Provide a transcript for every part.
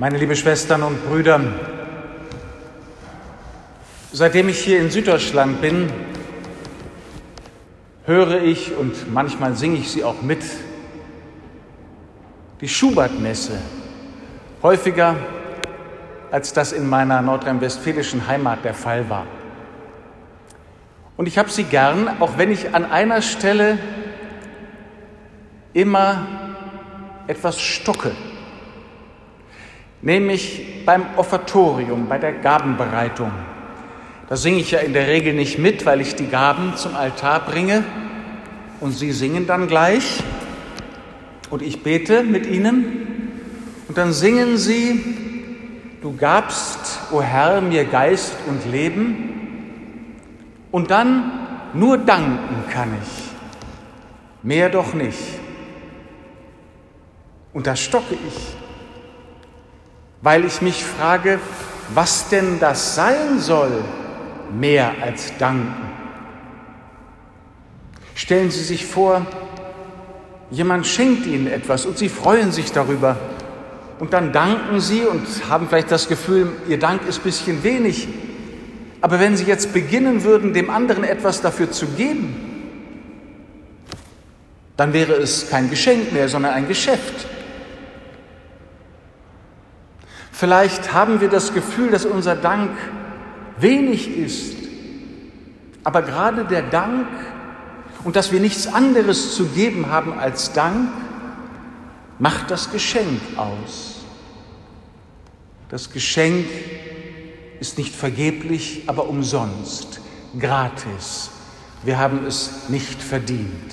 Meine liebe Schwestern und Brüder, seitdem ich hier in Süddeutschland bin, höre ich und manchmal singe ich sie auch mit, die Schubert-Messe häufiger, als das in meiner nordrhein-westfälischen Heimat der Fall war. Und ich habe sie gern, auch wenn ich an einer Stelle immer etwas stocke, nämlich beim Offertorium, bei der Gabenbereitung. Da singe ich ja in der Regel nicht mit, weil ich die Gaben zum Altar bringe. Und Sie singen dann gleich. Und ich bete mit Ihnen. Und dann singen Sie, du gabst, o Herr, mir Geist und Leben. Und dann nur danken kann ich, mehr doch nicht. Und da stocke ich, weil ich mich frage, was denn das sein soll, mehr als danken. Stellen Sie sich vor, jemand schenkt Ihnen etwas und Sie freuen sich darüber. Und dann danken Sie und haben vielleicht das Gefühl, Ihr Dank ist ein bisschen wenig. Aber wenn Sie jetzt beginnen würden, dem anderen etwas dafür zu geben, dann wäre es kein Geschenk mehr, sondern ein Geschäft. Vielleicht haben wir das Gefühl, dass unser Dank wenig ist, aber gerade der Dank und dass wir nichts anderes zu geben haben als Dank, macht das Geschenk aus. Das Geschenk ist nicht vergeblich, aber umsonst, gratis. Wir haben es nicht verdient.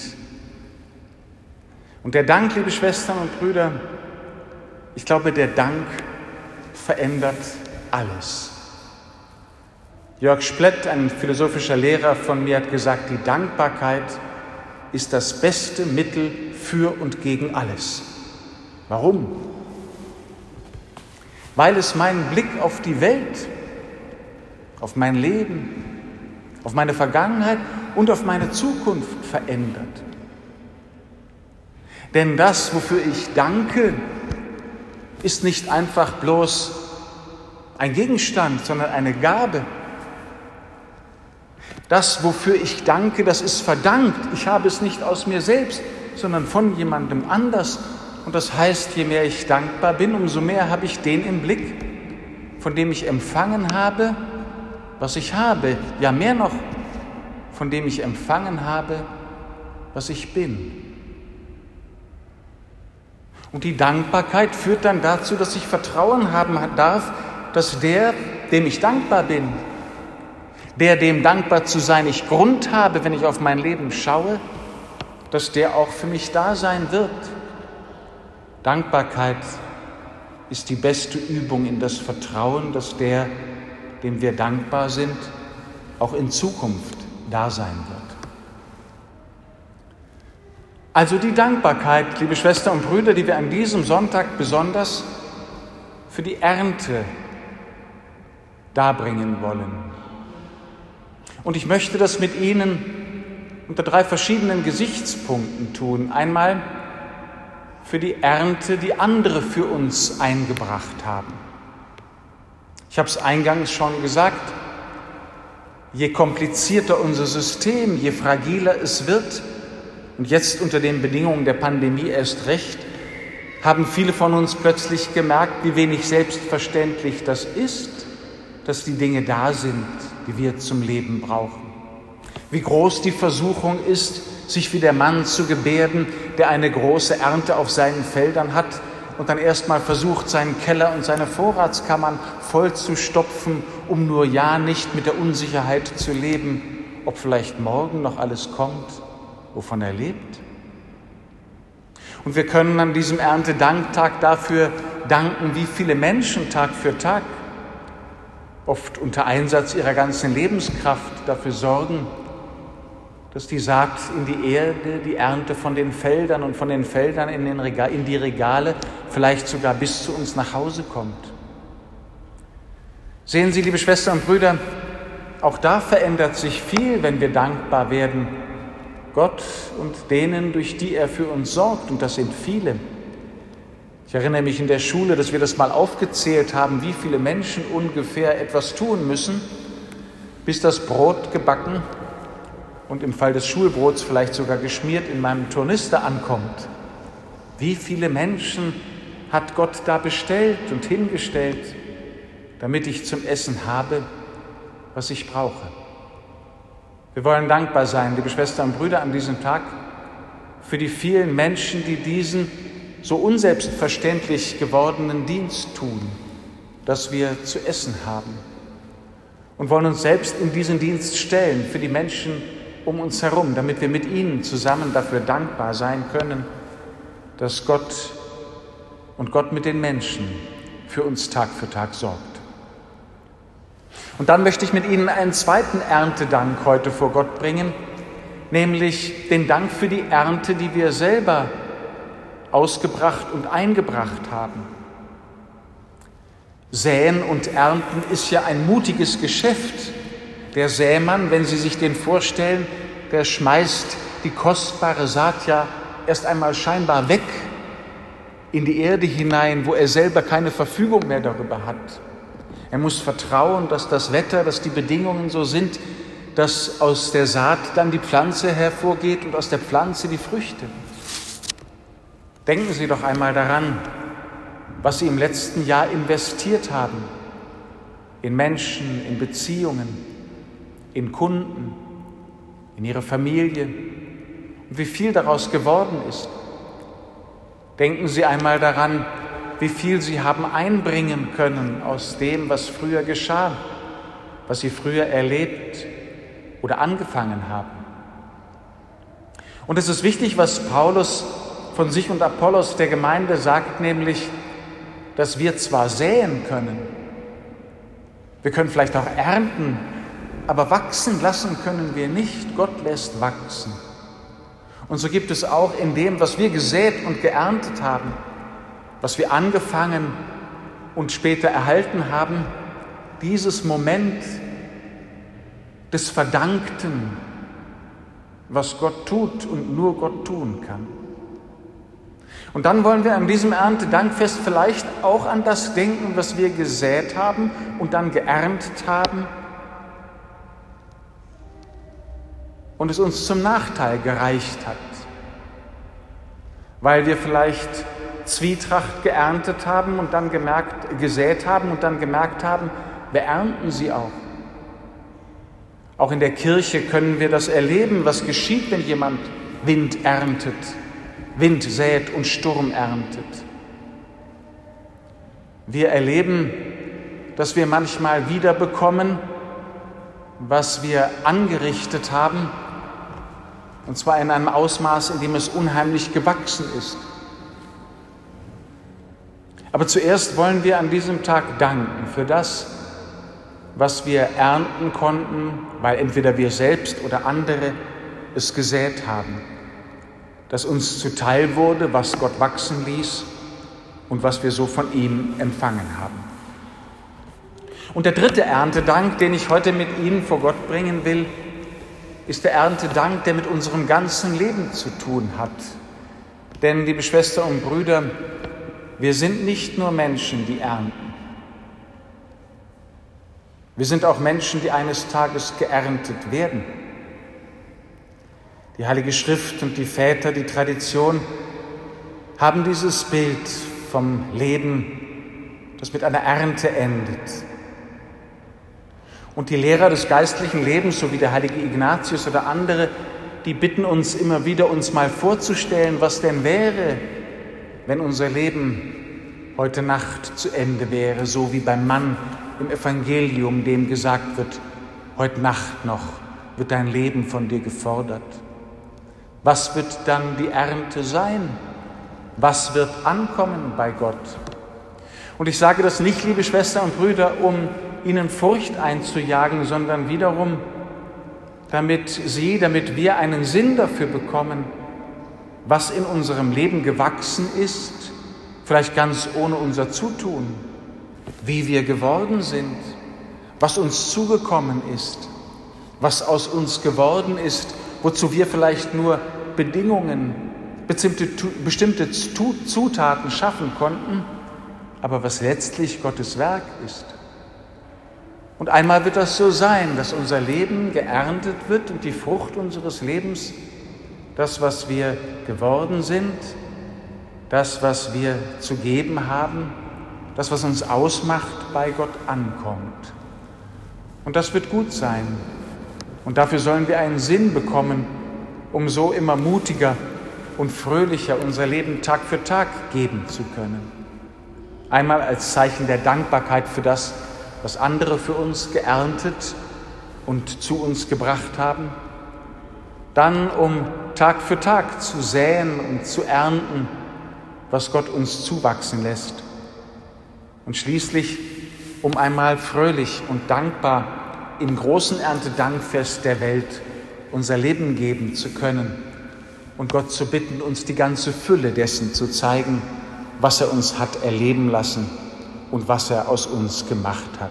Und der Dank, liebe Schwestern und Brüder, ich glaube, der Dank verändert alles. Jörg Splett, ein philosophischer Lehrer von mir, hat gesagt, die Dankbarkeit ist das beste Mittel für und gegen alles. Warum? Weil es meinen Blick auf die Welt, auf mein Leben, auf meine Vergangenheit und auf meine Zukunft verändert. Denn das, wofür ich danke, ist nicht einfach bloß ein Gegenstand, sondern eine Gabe. Das, wofür ich danke, das ist verdankt. Ich habe es nicht aus mir selbst, sondern von jemandem anders. Und das heißt, je mehr ich dankbar bin, umso mehr habe ich den im Blick, von dem ich empfangen habe, was ich habe. Ja, mehr noch, von dem ich empfangen habe, was ich bin. Und die Dankbarkeit führt dann dazu, dass ich Vertrauen haben darf, dass der, dem ich dankbar bin, der, dem dankbar zu sein ich Grund habe, wenn ich auf mein Leben schaue, dass der auch für mich da sein wird. Dankbarkeit ist die beste Übung in das Vertrauen, dass der, dem wir dankbar sind, auch in Zukunft da sein wird. Also die Dankbarkeit, liebe Schwestern und Brüder, die wir an diesem Sonntag besonders für die Ernte darbringen wollen. Und ich möchte das mit Ihnen unter drei verschiedenen Gesichtspunkten tun. Einmal für die Ernte, die andere für uns eingebracht haben. Ich habe es eingangs schon gesagt, je komplizierter unser System, je fragiler es wird, und jetzt unter den Bedingungen der Pandemie erst recht, haben viele von uns plötzlich gemerkt, wie wenig selbstverständlich das ist, dass die Dinge da sind, die wir zum Leben brauchen. Wie groß die Versuchung ist, sich wie der Mann zu gebärden, der eine große Ernte auf seinen Feldern hat und dann erstmal versucht, seinen Keller und seine Vorratskammern voll zu stopfen, um nur ja nicht mit der Unsicherheit zu leben, ob vielleicht morgen noch alles kommt wovon er lebt. Und wir können an diesem Erntedanktag dafür danken, wie viele Menschen Tag für Tag, oft unter Einsatz ihrer ganzen Lebenskraft, dafür sorgen, dass die Saat in die Erde, die Ernte von den Feldern und von den Feldern in, den Regal, in die Regale, vielleicht sogar bis zu uns nach Hause kommt. Sehen Sie, liebe Schwestern und Brüder, auch da verändert sich viel, wenn wir dankbar werden Gott und denen, durch die er für uns sorgt, und das sind viele. Ich erinnere mich in der Schule, dass wir das mal aufgezählt haben, wie viele Menschen ungefähr etwas tun müssen, bis das Brot gebacken und im Fall des Schulbrots vielleicht sogar geschmiert in meinem Turnister ankommt. Wie viele Menschen hat Gott da bestellt und hingestellt, damit ich zum Essen habe, was ich brauche? Wir wollen dankbar sein, liebe Schwestern und Brüder, an diesem Tag für die vielen Menschen, die diesen so unselbstverständlich gewordenen Dienst tun, dass wir zu essen haben. Und wollen uns selbst in diesen Dienst stellen für die Menschen um uns herum, damit wir mit ihnen zusammen dafür dankbar sein können, dass Gott und Gott mit den Menschen für uns Tag für Tag sorgt. Und dann möchte ich mit Ihnen einen zweiten Erntedank heute vor Gott bringen, nämlich den Dank für die Ernte, die wir selber ausgebracht und eingebracht haben. Säen und Ernten ist ja ein mutiges Geschäft. Der Sämann, wenn Sie sich den vorstellen, der schmeißt die kostbare Saat ja erst einmal scheinbar weg in die Erde hinein, wo er selber keine Verfügung mehr darüber hat. Er muss vertrauen, dass das Wetter, dass die Bedingungen so sind, dass aus der Saat dann die Pflanze hervorgeht und aus der Pflanze die Früchte. Denken Sie doch einmal daran, was Sie im letzten Jahr investiert haben. In Menschen, in Beziehungen, in Kunden, in Ihre Familie und wie viel daraus geworden ist. Denken Sie einmal daran, wie viel Sie haben einbringen können aus dem, was früher geschah, was Sie früher erlebt oder angefangen haben. Und es ist wichtig, was Paulus von sich und Apollos der Gemeinde sagt, nämlich, dass wir zwar säen können, wir können vielleicht auch ernten, aber wachsen lassen können wir nicht. Gott lässt wachsen. Und so gibt es auch in dem, was wir gesät und geerntet haben, was wir angefangen und später erhalten haben, dieses Moment des Verdankten, was Gott tut und nur Gott tun kann. Und dann wollen wir an diesem Erntedankfest vielleicht auch an das denken, was wir gesät haben und dann geerntet haben und es uns zum Nachteil gereicht hat, weil wir vielleicht Zwietracht geerntet haben und dann gemerkt, gesät haben und dann gemerkt haben, wir ernten sie auch. Auch in der Kirche können wir das erleben, was geschieht, wenn jemand Wind erntet. Wind sät und Sturm erntet. Wir erleben, dass wir manchmal wiederbekommen, was wir angerichtet haben, und zwar in einem Ausmaß, in dem es unheimlich gewachsen ist. Aber zuerst wollen wir an diesem Tag danken für das, was wir ernten konnten, weil entweder wir selbst oder andere es gesät haben das uns zuteil wurde, was Gott wachsen ließ und was wir so von ihm empfangen haben. Und der dritte Erntedank, den ich heute mit Ihnen vor Gott bringen will, ist der Erntedank, der mit unserem ganzen Leben zu tun hat. Denn, liebe Schwestern und Brüder, wir sind nicht nur Menschen, die ernten. Wir sind auch Menschen, die eines Tages geerntet werden. Die Heilige Schrift und die Väter, die Tradition haben dieses Bild vom Leben, das mit einer Ernte endet. Und die Lehrer des geistlichen Lebens, so wie der heilige Ignatius oder andere, die bitten uns immer wieder, uns mal vorzustellen, was denn wäre, wenn unser Leben heute Nacht zu Ende wäre, so wie beim Mann im Evangelium, dem gesagt wird, heute Nacht noch wird dein Leben von dir gefordert. Was wird dann die Ernte sein? Was wird ankommen bei Gott? Und ich sage das nicht, liebe Schwestern und Brüder, um ihnen Furcht einzujagen, sondern wiederum, damit sie, damit wir einen Sinn dafür bekommen, was in unserem Leben gewachsen ist, vielleicht ganz ohne unser Zutun, wie wir geworden sind, was uns zugekommen ist, was aus uns geworden ist wozu wir vielleicht nur Bedingungen bestimmte, bestimmte Zutaten schaffen konnten, aber was letztlich Gottes Werk ist. Und einmal wird das so sein, dass unser Leben geerntet wird und die Frucht unseres Lebens, das, was wir geworden sind, das, was wir zu geben haben, das, was uns ausmacht, bei Gott ankommt. Und das wird gut sein. Und dafür sollen wir einen Sinn bekommen, um so immer mutiger und fröhlicher unser Leben Tag für Tag geben zu können. Einmal als Zeichen der Dankbarkeit für das, was andere für uns geerntet und zu uns gebracht haben. Dann, um Tag für Tag zu säen und zu ernten, was Gott uns zuwachsen lässt. Und schließlich, um einmal fröhlich und dankbar im großen Erntedankfest der Welt unser Leben geben zu können und Gott zu bitten, uns die ganze Fülle dessen zu zeigen, was er uns hat erleben lassen und was er aus uns gemacht hat.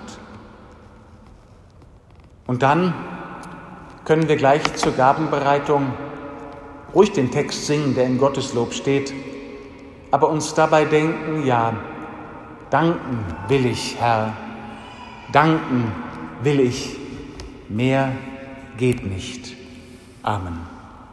Und dann können wir gleich zur Gabenbereitung ruhig den Text singen, der in Gotteslob steht, aber uns dabei denken, ja, danken will ich, Herr, danken will ich, mehr geht nicht. Amen.